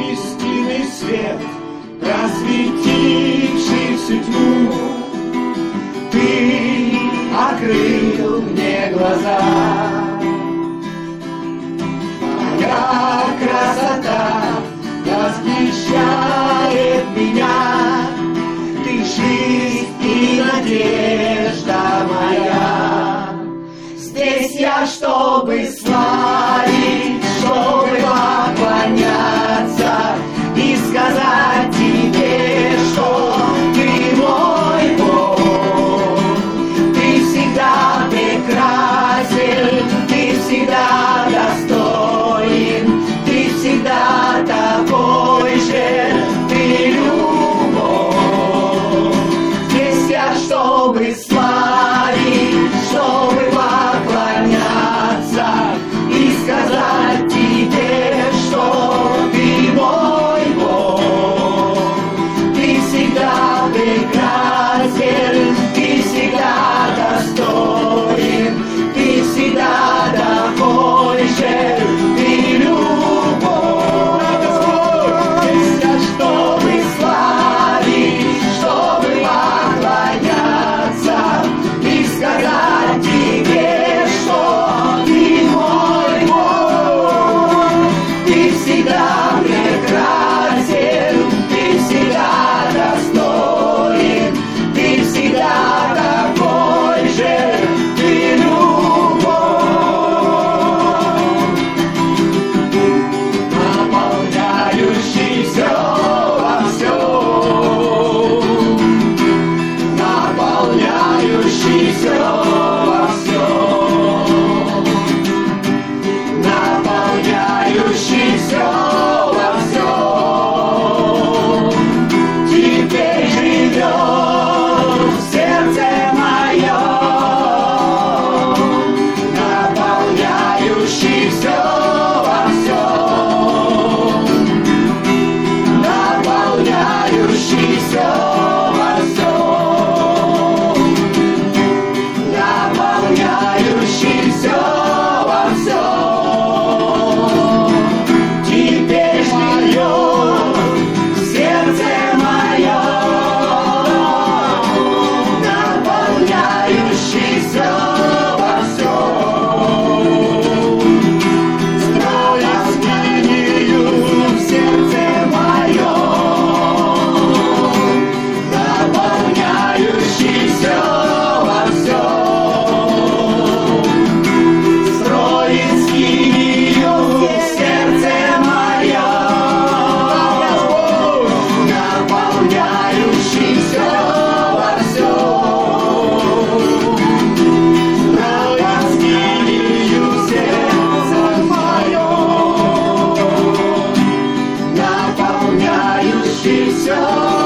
истинный свет, Просветивший тьму. Ты открыл мне глаза, Моя красота восхищает меня, Ты жизнь и надежда моя. Здесь я, чтобы слышать, justiça. She's yours.